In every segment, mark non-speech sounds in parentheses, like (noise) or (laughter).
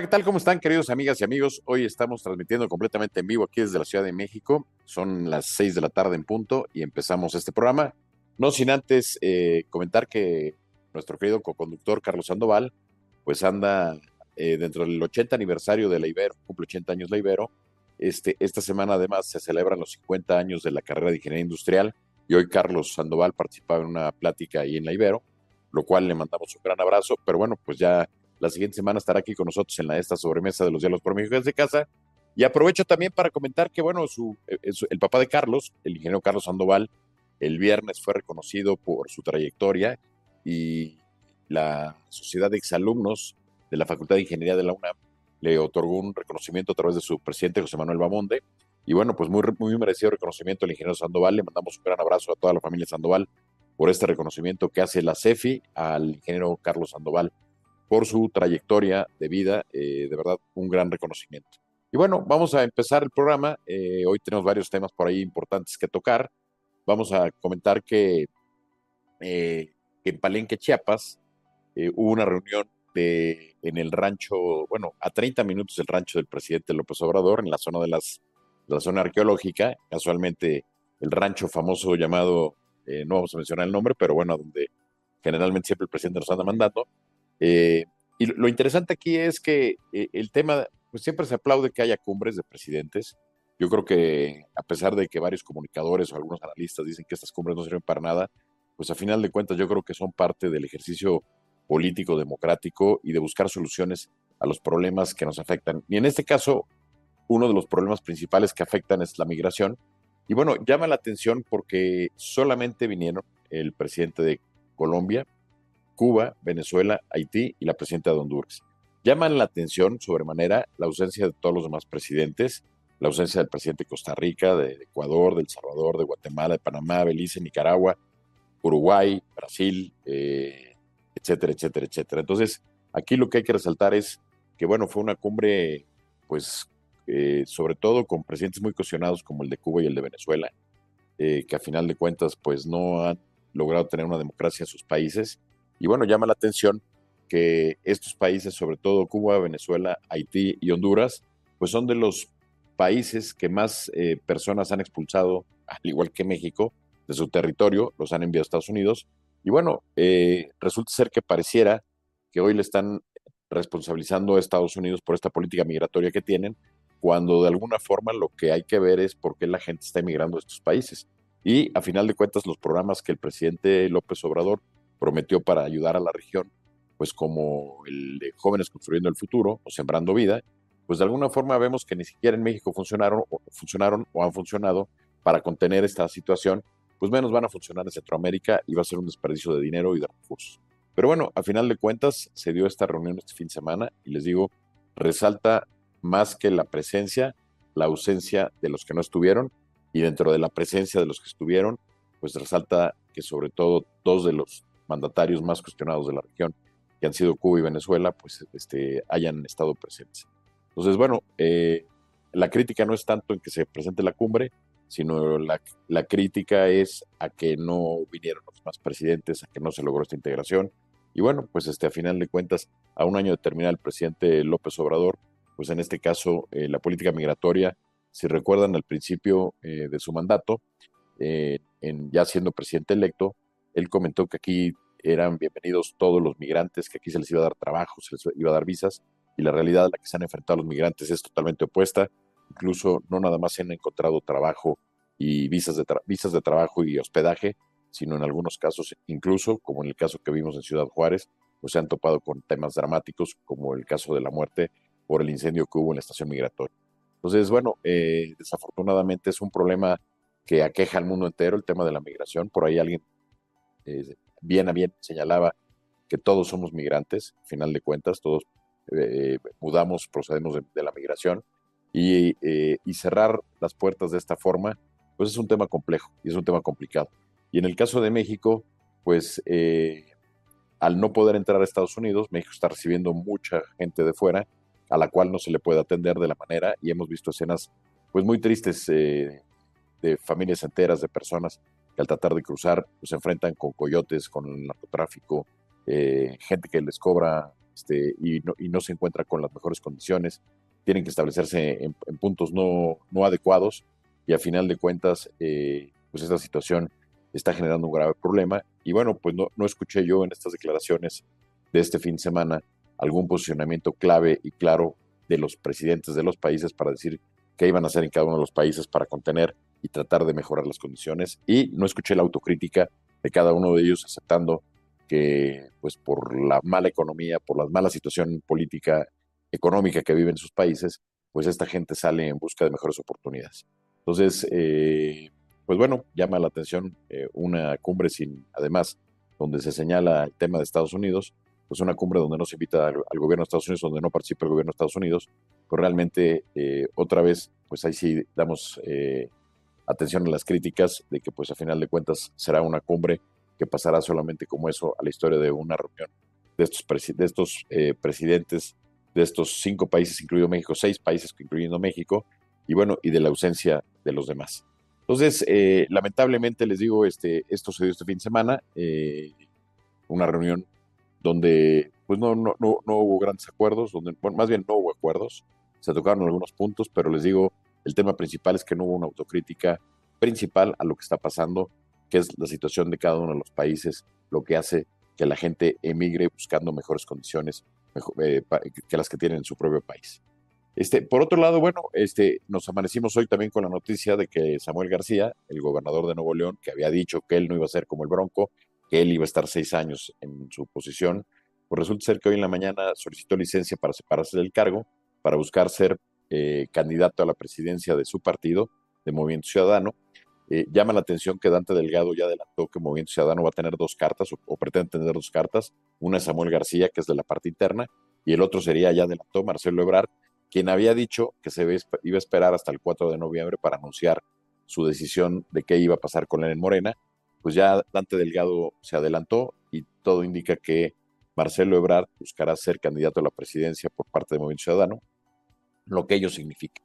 Hola, ¿qué tal? ¿Cómo están, queridos amigas y amigos? Hoy estamos transmitiendo completamente en vivo aquí desde la Ciudad de México. Son las seis de la tarde en punto y empezamos este programa. No sin antes eh, comentar que nuestro querido co-conductor Carlos Sandoval, pues anda eh, dentro del 80 aniversario de la Ibero, cumple 80 años la Ibero. Este, esta semana además se celebran los 50 años de la carrera de Ingeniería Industrial y hoy Carlos Sandoval participaba en una plática ahí en la Ibero, lo cual le mandamos un gran abrazo, pero bueno, pues ya la siguiente semana estará aquí con nosotros en la, esta sobremesa de los diálogos por México de casa. Y aprovecho también para comentar que, bueno, eh, su, el papá de Carlos, el ingeniero Carlos Sandoval, el viernes fue reconocido por su trayectoria y la Sociedad de Exalumnos de la Facultad de Ingeniería de la UNAM le otorgó un reconocimiento a través de su presidente José Manuel Bamonde. Y bueno, pues muy, muy merecido reconocimiento al ingeniero Sandoval. Le mandamos un gran abrazo a toda la familia Sandoval por este reconocimiento que hace la CEFI al ingeniero Carlos Sandoval por su trayectoria de vida, eh, de verdad, un gran reconocimiento. Y bueno, vamos a empezar el programa. Eh, hoy tenemos varios temas por ahí importantes que tocar. Vamos a comentar que, eh, en Palenque, Chiapas, hubo una reunión de, en el rancho, bueno, a 30 minutos del rancho del presidente López Obrador, en la zona de las, la zona arqueológica, casualmente el rancho famoso llamado, no vamos a mencionar el nombre, pero bueno, donde generalmente siempre el presidente nos anda mandando, eh, y lo interesante aquí es que eh, el tema, pues siempre se aplaude que haya cumbres de presidentes. Yo creo que a pesar de que varios comunicadores o algunos analistas dicen que estas cumbres no sirven para nada, pues a final de cuentas yo creo que son parte del ejercicio político, democrático y de buscar soluciones a los problemas que nos afectan. Y en este caso, uno de los problemas principales que afectan es la migración. Y bueno, llama la atención porque solamente vinieron el presidente de Colombia, Cuba, Venezuela, Haití y la presidenta de Honduras. Llaman la atención sobremanera la ausencia de todos los demás presidentes, la ausencia del presidente de Costa Rica, de Ecuador, de El Salvador, de Guatemala, de Panamá, Belice, Nicaragua, Uruguay, Brasil, eh, etcétera, etcétera, etcétera. Entonces, aquí lo que hay que resaltar es que, bueno, fue una cumbre, pues, eh, sobre todo con presidentes muy cuestionados como el de Cuba y el de Venezuela, eh, que a final de cuentas, pues, no han logrado tener una democracia en sus países y bueno, llama la atención que estos países, sobre todo Cuba, Venezuela, Haití y Honduras, pues son de los países que más eh, personas han expulsado, al igual que México, de su territorio, los han enviado a Estados Unidos. Y bueno, eh, resulta ser que pareciera que hoy le están responsabilizando a Estados Unidos por esta política migratoria que tienen, cuando de alguna forma lo que hay que ver es por qué la gente está emigrando a estos países. Y a final de cuentas, los programas que el presidente López Obrador prometió para ayudar a la región, pues como el de Jóvenes Construyendo el Futuro o Sembrando Vida, pues de alguna forma vemos que ni siquiera en México funcionaron o, funcionaron o han funcionado para contener esta situación, pues menos van a funcionar en Centroamérica y va a ser un desperdicio de dinero y de recursos. Pero bueno, a final de cuentas se dio esta reunión este fin de semana y les digo, resalta más que la presencia, la ausencia de los que no estuvieron y dentro de la presencia de los que estuvieron, pues resalta que sobre todo dos de los mandatarios más cuestionados de la región, que han sido Cuba y Venezuela, pues este, hayan estado presentes. Entonces, bueno, eh, la crítica no es tanto en que se presente la cumbre, sino la, la, crítica es a que no vinieron los más presidentes, a que no se logró esta integración. Y bueno, pues este, a final de cuentas, a un año de terminar el presidente López Obrador, pues en este caso, eh, la política migratoria, si recuerdan al principio eh, de su mandato, en, ya siendo presidente electo, él comentó que aquí eran bienvenidos todos los migrantes, que aquí se les iba a dar trabajo, se les iba a dar visas, y la realidad a la que se han enfrentado los migrantes es totalmente opuesta. Incluso no nada más se han encontrado trabajo y visas de, visas de trabajo y hospedaje, sino en algunos casos, incluso como en el caso que vimos en Ciudad Juárez, pues se han topado con temas dramáticos, como el caso de la muerte por el incendio que hubo en la estación migratoria. Entonces, bueno, eh, desafortunadamente es un problema que aqueja al mundo entero, el tema de la migración. Por ahí alguien eh, bien a bien señalaba que todos somos migrantes, al final de cuentas, todos eh, mudamos, procedemos de, la migración, y, eh, y, cerrar las puertas de esta forma, pues es un tema complejo y es un tema complicado. Y en el caso de México, pues al no poder entrar a Estados Unidos, México está recibiendo mucha gente de fuera, a la cual no se le puede atender de la manera, y hemos visto escenas pues muy tristes de familias enteras, de personas al tratar de cruzar pues, se enfrentan con coyotes, con narcotráfico, eh, gente que les cobra este, y, no, y no se encuentra con las mejores condiciones, tienen que establecerse en, puntos no, no, adecuados y a final de cuentas, eh, pues esta situación está generando un grave problema. Y bueno, pues no, no escuché yo en estas declaraciones de este fin de semana algún posicionamiento clave y claro de los presidentes de los países para decir qué iban a hacer en cada uno de los países para contener y tratar de mejorar las condiciones. Y no escuché la autocrítica de cada uno de ellos aceptando que pues por la mala economía, por la mala situación política, económica que viven sus países, pues esta gente sale en busca de mejores oportunidades. Entonces, eh, pues bueno, llama la atención eh, una cumbre sin, además, donde se señala el tema de Estados Unidos, pues una cumbre donde no se invita al, gobierno de Estados Unidos, donde no participa el gobierno de Estados Unidos, pues realmente eh, otra vez, pues ahí sí damos atención a las críticas de que pues a final de cuentas será una cumbre que pasará solamente como eso a la historia de una reunión de estos, eh, presidentes de estos cinco países, incluido México, seis países, incluyendo México, y bueno, y de la ausencia de los demás. Entonces, eh, lamentablemente les digo, este, esto se dio este fin de semana, eh, una reunión donde pues no, no, no, no, hubo grandes acuerdos, donde, más bien no hubo acuerdos, se tocaron algunos puntos, pero les digo, el tema principal es que no hubo una autocrítica principal a lo que está pasando, que es la situación de cada uno de los países, lo que hace que la gente emigre buscando mejores condiciones eh, que las que tienen en su propio país. Este, por otro lado, bueno, este, nos amanecimos hoy también con la noticia de que Samuel García, el gobernador de Nuevo León, que había dicho que él no iba a ser como el Bronco, que él iba a estar seis años en su posición, pues resulta ser que hoy en la mañana solicitó licencia para separarse del cargo, para buscar ser eh, candidato a la presidencia de su partido, de Movimiento Ciudadano. Eh, llama la atención que Dante Delgado ya adelantó que Movimiento Ciudadano va a tener dos cartas o, pretende tener dos cartas. Una es Samuel García, que es de la parte interna, y el otro sería, ya adelantó Marcelo Ebrard, quien había dicho que se iba a esperar hasta el 4 de noviembre para anunciar su decisión de qué iba a pasar con él en Morena. Pues ya Dante Delgado se adelantó y todo indica que Marcelo Ebrard buscará ser candidato a la presidencia por parte de Movimiento Ciudadano lo que ello significa.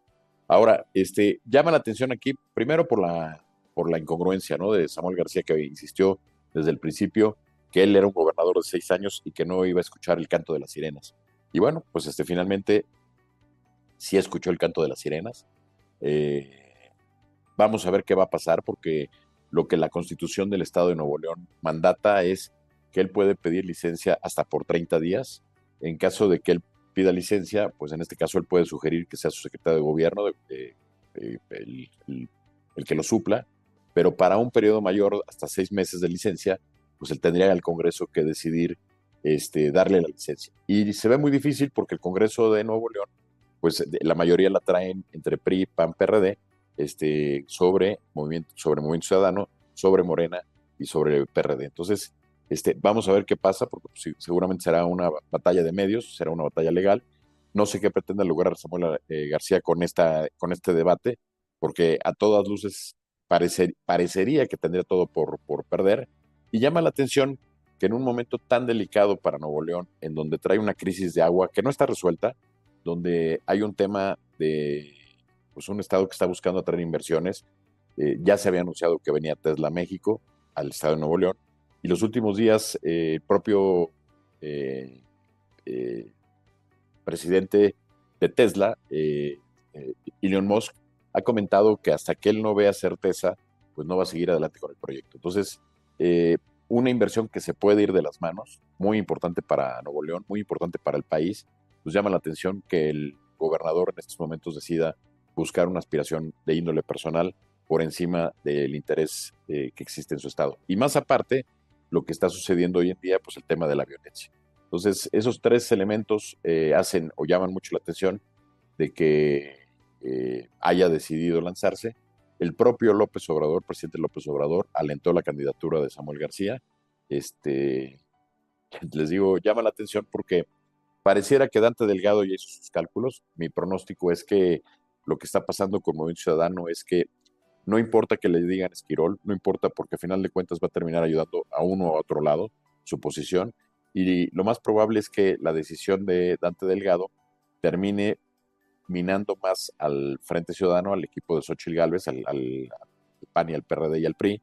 Ahora, este, llama la atención aquí, primero por la, por la incongruencia ¿no? de Samuel García, que insistió desde el principio que él era un gobernador de seis años y que no iba a escuchar el canto de las sirenas. Y bueno, pues este, finalmente sí escuchó el canto de las sirenas. Eh, vamos a ver qué va a pasar, porque lo que la constitución del Estado de Nuevo León mandata es que él puede pedir licencia hasta por 30 días en caso de que él pida licencia, pues en este caso él puede sugerir que sea su secretario de gobierno el, que lo supla, pero para un periodo mayor, hasta seis meses de licencia, pues él tendría al Congreso que decidir este, darle la licencia. Y se ve muy difícil porque el Congreso de Nuevo León, pues la mayoría la traen entre PRI, PAN, PRD, este, sobre, movimiento, sobre Movimiento Ciudadano, sobre Morena y sobre el PRD. Entonces, este, vamos a ver qué pasa, porque pues, seguramente será una batalla de medios, será una batalla legal. No sé qué pretende lograr Samuel eh, García con, esta, con este debate, porque a todas luces parecería que tendría todo por, perder. Y llama la atención que en un momento tan delicado para Nuevo León, en donde trae una crisis de agua que no está resuelta, donde hay un tema de pues, un estado que está buscando atraer inversiones, eh, ya se había anunciado que venía Tesla México, al estado de Nuevo León, y los últimos días, eh, el propio eh, eh, presidente de Tesla, Elon Musk, ha comentado que hasta que él no vea certeza, pues no va a seguir adelante con el proyecto. Entonces, una inversión que se puede ir de las manos, muy importante para Nuevo León, muy importante para el país, pues llama la atención que el gobernador en estos momentos decida buscar una aspiración de índole personal por encima del interés que existe en su estado. Y más aparte, lo que está sucediendo hoy en día, pues el tema de la violencia. Entonces, esos tres elementos eh, hacen o llaman mucho la atención de que eh, haya decidido lanzarse. El propio López Obrador, presidente López Obrador, alentó la candidatura de Samuel García. Este, les digo, llama la atención porque pareciera que Dante Delgado ya hizo sus cálculos. Mi pronóstico es que lo que está pasando con Movimiento Ciudadano es que no importa que le digan Esquirol, no importa porque al final de cuentas va a terminar ayudando a uno o a otro lado su posición. Y lo más probable es que la decisión de Dante Delgado termine minando más al Frente Ciudadano, al equipo de Xochitl Gálvez, al, PAN y al PRD y al PRI,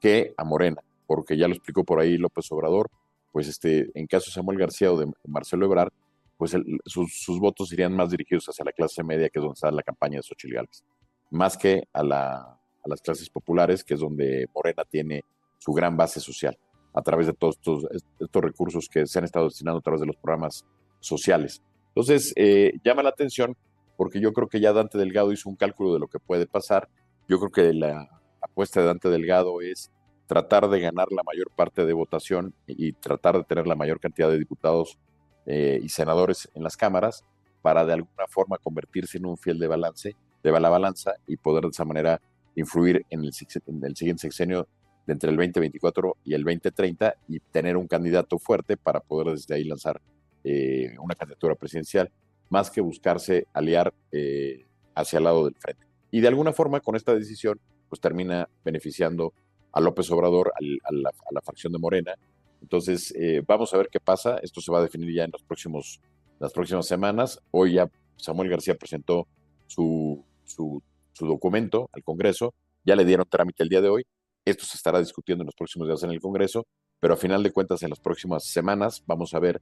que a Morena, porque ya lo explicó por ahí López Obrador, pues este, en caso de Samuel García o de Marcelo Ebrard, pues sus, votos irían más dirigidos hacia la clase media, que es donde está la campaña de Xochitl Gálvez, más que a, a las clases populares, que es donde Morena tiene su gran base social, a través de todos estos, recursos que se han estado destinando a través de los programas sociales. Entonces, eh, llama la atención porque yo creo que ya Dante Delgado hizo un cálculo de lo que puede pasar. Yo creo que la apuesta de Dante Delgado es tratar de ganar la mayor parte de votación y tratar de tener la mayor cantidad de diputados eh, y senadores en las cámaras para de alguna forma convertirse en un fiel de balance, de la balanza y poder de esa manera influir en el, en el siguiente sexenio de entre el 2024 y el 2030 y tener un candidato fuerte para poder desde ahí lanzar eh, una candidatura presidencial, más que buscarse aliar eh, hacia el lado del frente. Y de alguna forma, con esta decisión, pues termina beneficiando a López Obrador, a, la, facción de Morena. Entonces, eh, vamos a ver qué pasa. Esto se va a definir ya en los próximos, las próximas semanas. Hoy ya Samuel García presentó su, su, su documento al Congreso. Ya le dieron trámite el día de hoy. Esto se estará discutiendo en los próximos días en el Congreso, pero a final de cuentas, en las próximas semanas vamos a ver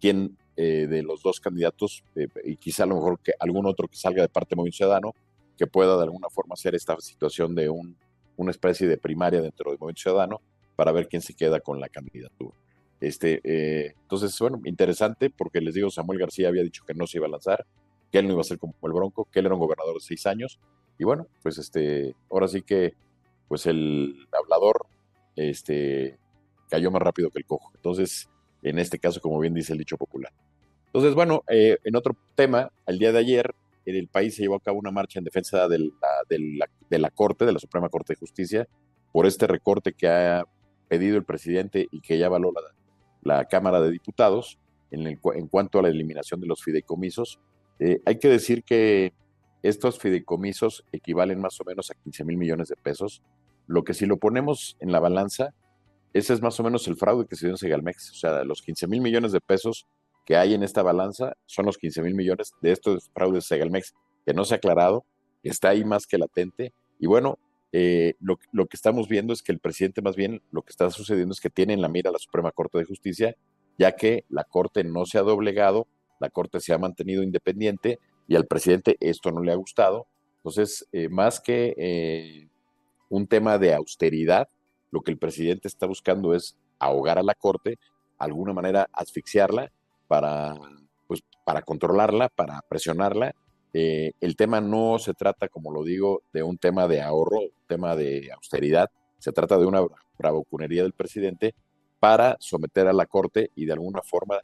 quién eh, de los dos candidatos, eh, y quizá a lo mejor que algún otro que salga de parte de Movimiento Ciudadano, que pueda de alguna forma hacer esta situación de un, una especie de primaria dentro del Movimiento Ciudadano para ver quién se queda con la candidatura. Este, eh, entonces, bueno, interesante porque les digo, Samuel García había dicho que no se iba a lanzar, que él no iba a ser como el Bronco, que él era un gobernador de seis años, y bueno, pues este, ahora sí que, pues el hablador, este, cayó más rápido que el cojo. Entonces, en este caso, como bien dice el dicho popular. Entonces, bueno, eh, en otro tema, el día de ayer, en el país se llevó a cabo una marcha en defensa de la, de la, Corte, de la Suprema Corte de Justicia, por este recorte que ha pedido el presidente y que ya valora la, Cámara de Diputados en, en, cuanto a la eliminación de los fideicomisos. Eh, hay que decir que estos fideicomisos equivalen más o menos a 15 mil millones de pesos, lo que si lo ponemos en la balanza, ese es más o menos el fraude que se dio en Segalmex. O sea, los 15 mil millones de pesos que hay en esta balanza son los 15 mil millones de estos fraudes de Segalmex que no se ha aclarado, está ahí más que latente. Y bueno, eh, lo, que estamos viendo es que el presidente más bien lo que está sucediendo es que tiene en la mira la Suprema Corte de Justicia, ya que la Corte no se ha doblegado, la Corte se ha mantenido independiente y al presidente esto no le ha gustado. Entonces, eh, más que eh, un tema de austeridad, lo que el presidente está buscando es ahogar a la Corte, de alguna manera asfixiarla para, pues, para controlarla, para presionarla. Eh, el tema no se trata, como lo digo, de un tema de ahorro, tema de austeridad, se trata de una bravuconería del presidente para someter a la Corte y de alguna forma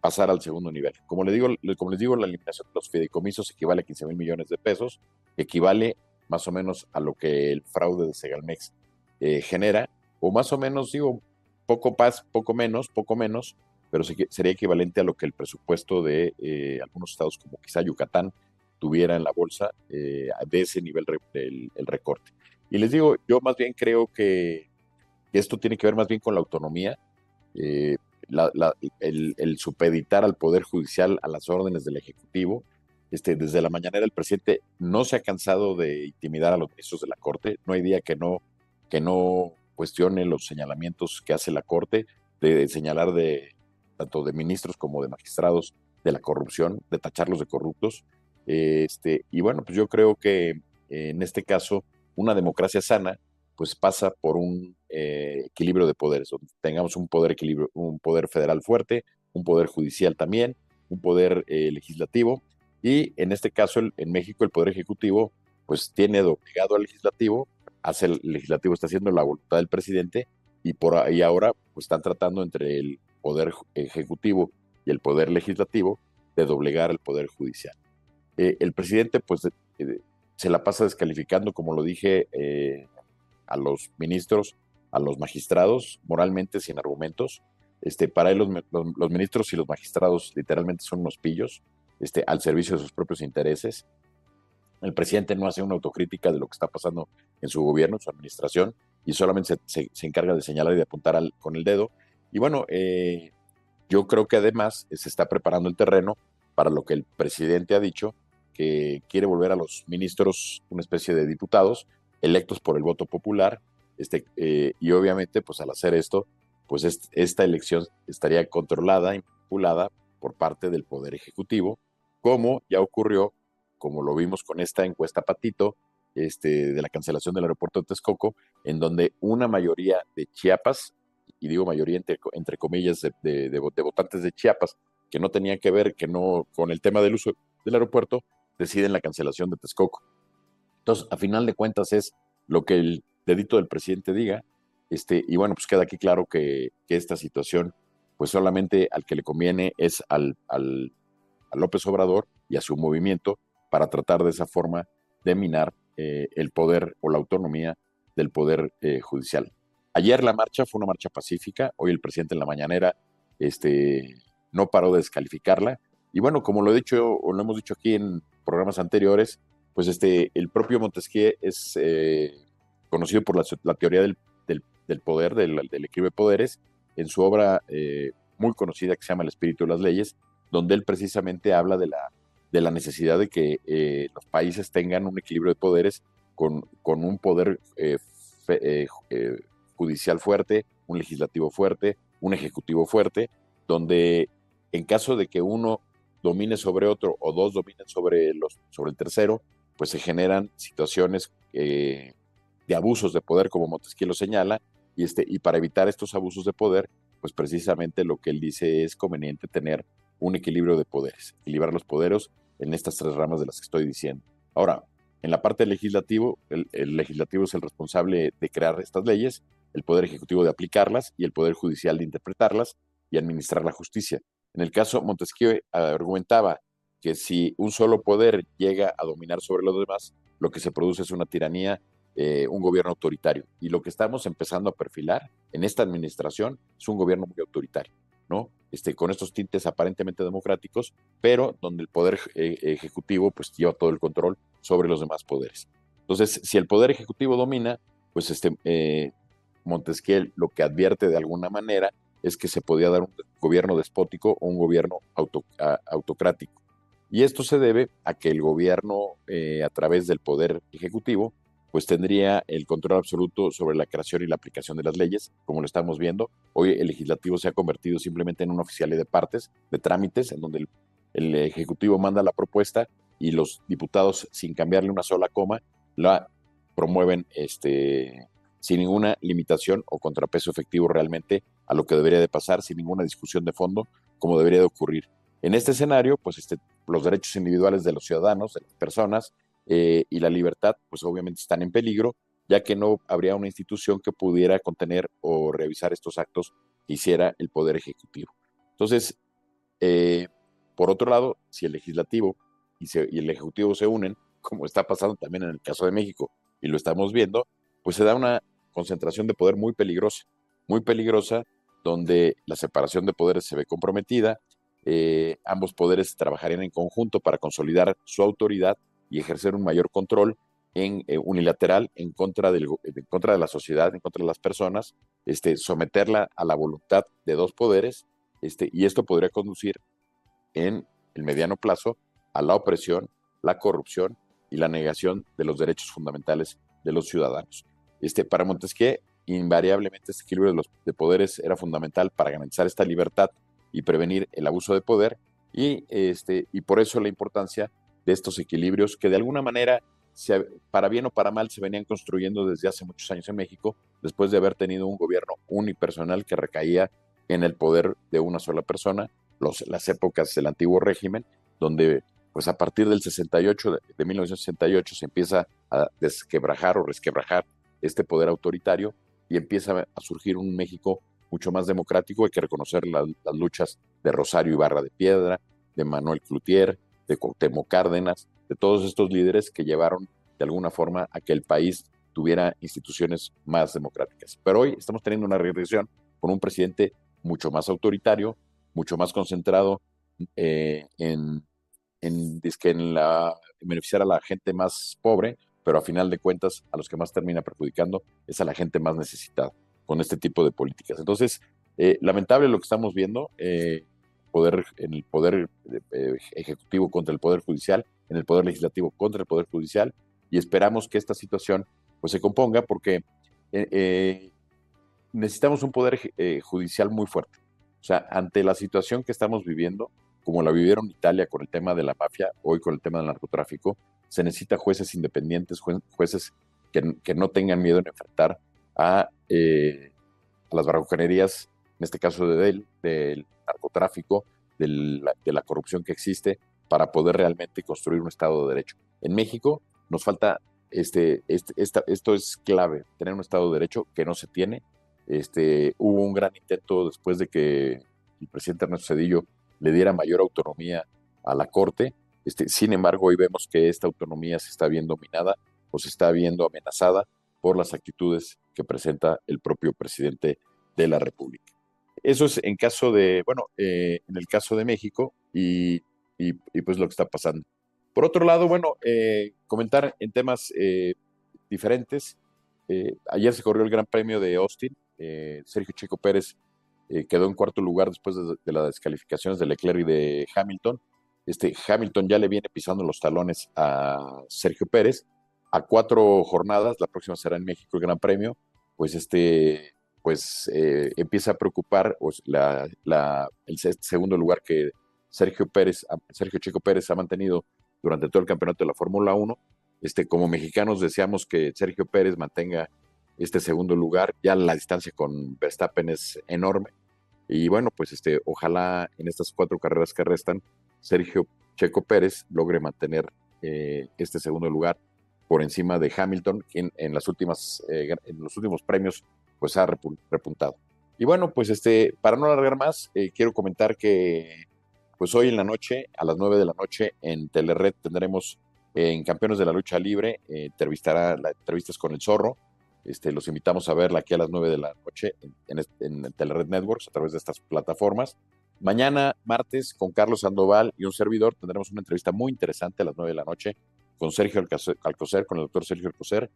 pasar al segundo nivel. Como, le digo, como les digo, la eliminación de los fideicomisos equivale a 15 mil millones de pesos, equivale más o menos a lo que el fraude de Segalmex eh, genera, o más o menos, digo, poco más, poco menos, poco menos, pero sería equivalente a lo que el presupuesto de eh, algunos estados como quizá Yucatán tuviera en la bolsa eh, de ese nivel del el recorte. Y les digo, yo más bien creo que, esto tiene que ver más bien con la autonomía, el, supeditar al Poder Judicial a las órdenes del Ejecutivo. Este, desde la mañanera el presidente no se ha cansado de intimidar a los ministros de la Corte, no hay día que no que no cuestione los señalamientos que hace la Corte, de señalar de tanto de ministros como de magistrados de la corrupción, de tacharlos de corruptos. Este, y bueno, pues yo creo que en este caso una democracia sana pues pasa por un eh, equilibrio de poderes, donde tengamos un poder equilibrio, un poder federal fuerte, un poder judicial también, un poder eh, legislativo y en este caso en México el poder ejecutivo pues tiene doblegado al legislativo hace el legislativo, está haciendo la voluntad del presidente y por ahí ahora pues, están tratando entre el poder ejecutivo y el poder legislativo de doblegar el poder judicial. Eh, el presidente pues se la pasa descalificando, como lo dije, a los ministros, a los magistrados, moralmente sin argumentos. Este, para él los, los, ministros y los magistrados literalmente son unos pillos este, al servicio de sus propios intereses. El presidente no hace una autocrítica de lo que está pasando en su gobierno, en su administración, y solamente se, encarga de señalar y de apuntar con el dedo. Y bueno, eh, yo creo que además se está preparando el terreno para lo que el presidente ha dicho, que quiere volver a los ministros una especie de diputados electos por el voto popular, este, eh, y obviamente, pues al hacer esto, pues esta elección estaría controlada manipulada por parte del Poder Ejecutivo, como ya ocurrió, como lo vimos con esta encuesta Patito, este, de la cancelación del aeropuerto de Texcoco, en donde una mayoría de Chiapas, y digo mayoría entre, entre comillas de, de, votantes de Chiapas, que no tenían que ver que no con el tema del uso del aeropuerto, deciden la cancelación de Texcoco. Entonces, a final de cuentas es lo que el dedito del presidente diga, este, y bueno, pues queda aquí claro que, esta situación, pues solamente al que le conviene es al, al, a López Obrador y a su movimiento para tratar de esa forma de minar eh, el poder o la autonomía del poder eh, judicial. Ayer la marcha fue una marcha pacífica, hoy el presidente en la mañanera este, no paró de descalificarla. Y bueno, como lo he dicho o lo hemos dicho aquí en programas anteriores, pues este, el propio Montesquieu es eh, conocido por la, teoría del, poder, del, del, equilibrio de poderes, en su obra eh, muy conocida que se llama El espíritu de las leyes, donde él precisamente habla de la, de la necesidad de que eh, los países tengan un equilibrio de poderes con, un poder judicial fuerte, un legislativo fuerte, un ejecutivo fuerte, donde en caso de que uno domine sobre otro o dos dominen sobre, los, sobre el tercero, pues se generan situaciones eh, de abusos de poder, como Montesquieu lo señala, y, este, y para evitar estos abusos de poder, pues precisamente lo que él dice es conveniente tener un equilibrio de poderes, equilibrar los poderes en estas tres ramas de las que estoy diciendo. Ahora, en la parte legislativo, el, el legislativo es el responsable de crear estas leyes, el poder ejecutivo de aplicarlas y el poder judicial de interpretarlas y administrar la justicia. En el caso, Montesquieu argumentaba que si un solo poder llega a dominar sobre los demás, lo que se produce es una tiranía, eh, un gobierno autoritario. Y lo que estamos empezando a perfilar en esta administración es un gobierno muy autoritario, ¿no? Este, con estos tintes aparentemente democráticos, pero donde el poder eh, ejecutivo pues lleva todo el control sobre los demás poderes. Entonces, si el poder ejecutivo domina, pues este, eh, Montesquieu lo que advierte de alguna manera es que se podía dar un gobierno despótico o un gobierno autocrático. Y esto se debe a que el gobierno, eh, a través del poder ejecutivo, pues tendría el control absoluto sobre la creación y la aplicación de las leyes, como lo estamos viendo. Hoy el legislativo se ha convertido simplemente en una oficialidad de partes, de trámites, en donde el, el ejecutivo manda la propuesta y los diputados, sin cambiarle una sola coma, la promueven este, sin ninguna limitación o contrapeso efectivo realmente a lo que debería de pasar, sin ninguna discusión de fondo, como debería de ocurrir. En este escenario, pues este, los derechos individuales de los ciudadanos, de las personas eh, y la libertad, pues obviamente están en peligro, ya que no habría una institución que pudiera contener o revisar estos actos que hiciera el Poder Ejecutivo. Entonces, eh, por otro lado, si el legislativo y, el ejecutivo se unen, (laughs) como está pasando también en el caso de México, y lo estamos viendo, pues se da una concentración de poder muy peligrosa, muy peligrosa, donde la separación de poderes se ve comprometida, eh, ambos poderes trabajarían en conjunto para consolidar su autoridad y ejercer un mayor control en eh, unilateral en contra, de la sociedad, en contra de las personas, este, someterla a la voluntad de dos poderes, este, y esto podría conducir en el mediano plazo a la opresión, la corrupción y la negación de los derechos fundamentales de los ciudadanos. Este, para Montesquieu, invariablemente este equilibrio de poderes era fundamental para garantizar esta libertad y prevenir el abuso de poder y, este, y por eso la importancia de estos equilibrios que de alguna manera, para bien o para mal, se venían construyendo desde hace muchos años en México, después de haber tenido un gobierno unipersonal que recaía en el poder de una sola persona, las épocas del antiguo régimen, donde pues a partir del 68, de, de 1968, se empieza a desquebrajar o resquebrajar este poder autoritario y empieza a surgir un México mucho más democrático. Hay que reconocer las luchas de Rosario Ibarra de Piedra, de Manuel Cloutier, de Cuauhtémoc Cárdenas, de todos estos líderes que llevaron de alguna forma a que el país tuviera instituciones más democráticas. Pero hoy estamos teniendo una regresión con un presidente mucho más autoritario, mucho más concentrado eh, en, en, en, la, en beneficiar a la gente más pobre, pero a final de cuentas a los que más termina perjudicando es a la gente más necesitada con este tipo de políticas. Entonces, eh, lamentable lo que estamos viendo, eh, en el poder eh, ejecutivo contra el poder judicial, en el poder legislativo contra el poder judicial, y esperamos que esta situación pues se componga porque necesitamos un poder eh, judicial muy fuerte. O sea, ante la situación que estamos viviendo, como la vivieron Italia con el tema de la mafia, hoy con el tema del narcotráfico, se necesita jueces independientes, jueces que, no tengan miedo en enfrentar a, eh, a las bravuconerías, en este caso de del narcotráfico, de la corrupción que existe, para poder realmente construir un Estado de Derecho. En México nos falta, este, este esto es clave, tener un Estado de Derecho que no se tiene. Este, hubo un gran intento después de que el presidente Ernesto Cedillo le diera mayor autonomía a la Corte. Este, sin embargo, hoy vemos que esta autonomía se está viendo dominada o se está viendo amenazada por las actitudes que presenta el propio presidente de la República. Eso es en caso de, bueno, eh, en el caso de México y y, pues lo que está pasando. Por otro lado, bueno, eh, comentar en temas eh, diferentes. Eh, ayer se corrió el Gran Premio de Austin. Sergio Chico Pérez quedó en cuarto lugar después de, las descalificaciones de Leclerc y de Hamilton. Este, Hamilton ya le viene pisando los talones a Sergio Pérez. A cuatro jornadas, la próxima será en México el Gran Premio, pues este, pues empieza a preocupar pues, el segundo lugar que Sergio Pérez, Sergio Chico Pérez ha mantenido durante todo el campeonato de la Fórmula 1. Este, como mexicanos deseamos que Sergio Pérez mantenga este segundo lugar. Ya la distancia con Verstappen es enorme. Y bueno, pues este, ojalá en estas cuatro carreras que restan, Sergio Checo Pérez logre mantener eh, este segundo lugar por encima de Hamilton, quien en las últimas, eh, en los últimos premios, pues ha repuntado. Y bueno, pues este, para no alargar más, eh, quiero comentar que pues hoy en la noche, a las 9 de la noche, en Telered tendremos en Campeones de la Lucha Libre, eh, entrevistará la entrevistas con el Zorro. Este, los invitamos a verla aquí a las 9 de la noche en, en, Telered Networks a través de estas plataformas. Mañana, martes, con Carlos Sandoval y un servidor, tendremos una entrevista muy interesante a las 9 de la noche con Sergio Alcocer, con el doctor Sergio Alcocer,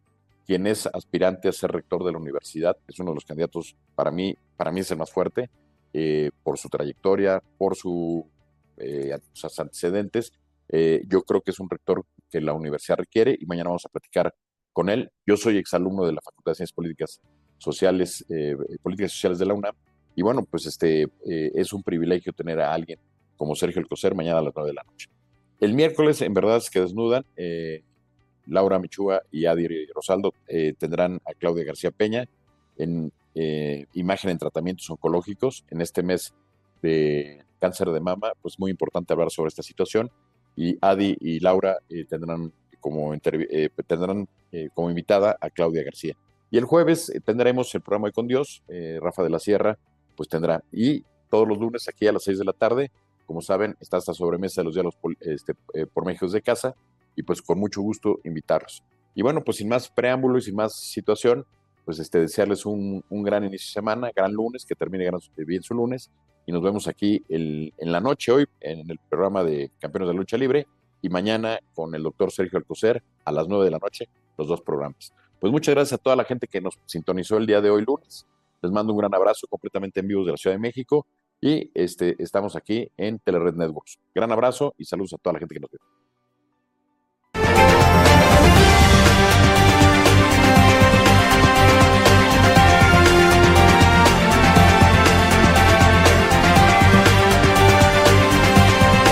quien es aspirante a ser rector de la universidad. Es uno de los candidatos, para mí, para mí es el más fuerte, eh, por su trayectoria, por su eh, sus antecedentes. Eh, yo creo que es un rector que la universidad requiere y mañana vamos a platicar con él. Yo soy exalumno de la Facultad de Ciencias Políticas Sociales, eh, Políticas Sociales de la UNAM. Y bueno, pues este es un privilegio tener a alguien como Sergio Alcocer mañana a las 9 de la noche. El miércoles, en verdad, es que desnudan. Laura Michúa y Adi Rosaldo tendrán a Claudia García Peña en imagen en tratamientos oncológicos en este mes de cáncer de mama, pues muy importante hablar sobre esta situación. Y Adi y Laura eh, tendrán, como, eh, tendrán eh, como invitada a Claudia García. Y el jueves tendremos el programa de Con Dios, Rafa de la Sierra, pues tendrá. Y todos los lunes aquí a las 6 de la tarde, como saben, está esta sobremesa de los diálogos este, por México de casa y pues con mucho gusto invitarlos. Y bueno, pues sin más preámbulo y sin más situación, pues este, desearles un, un gran inicio de semana, gran lunes, que termine bien su lunes y nos vemos aquí en la noche hoy en el programa de Campeones de Lucha Libre y mañana con el doctor Sergio Alcocer a las 9 de la noche, los dos programas. Pues muchas gracias a toda la gente que nos sintonizó el día de hoy lunes. Les mando un gran abrazo completamente en vivo de la Ciudad de México y este, estamos aquí en Telered Networks. Gran abrazo y saludos a toda la gente que nos ve.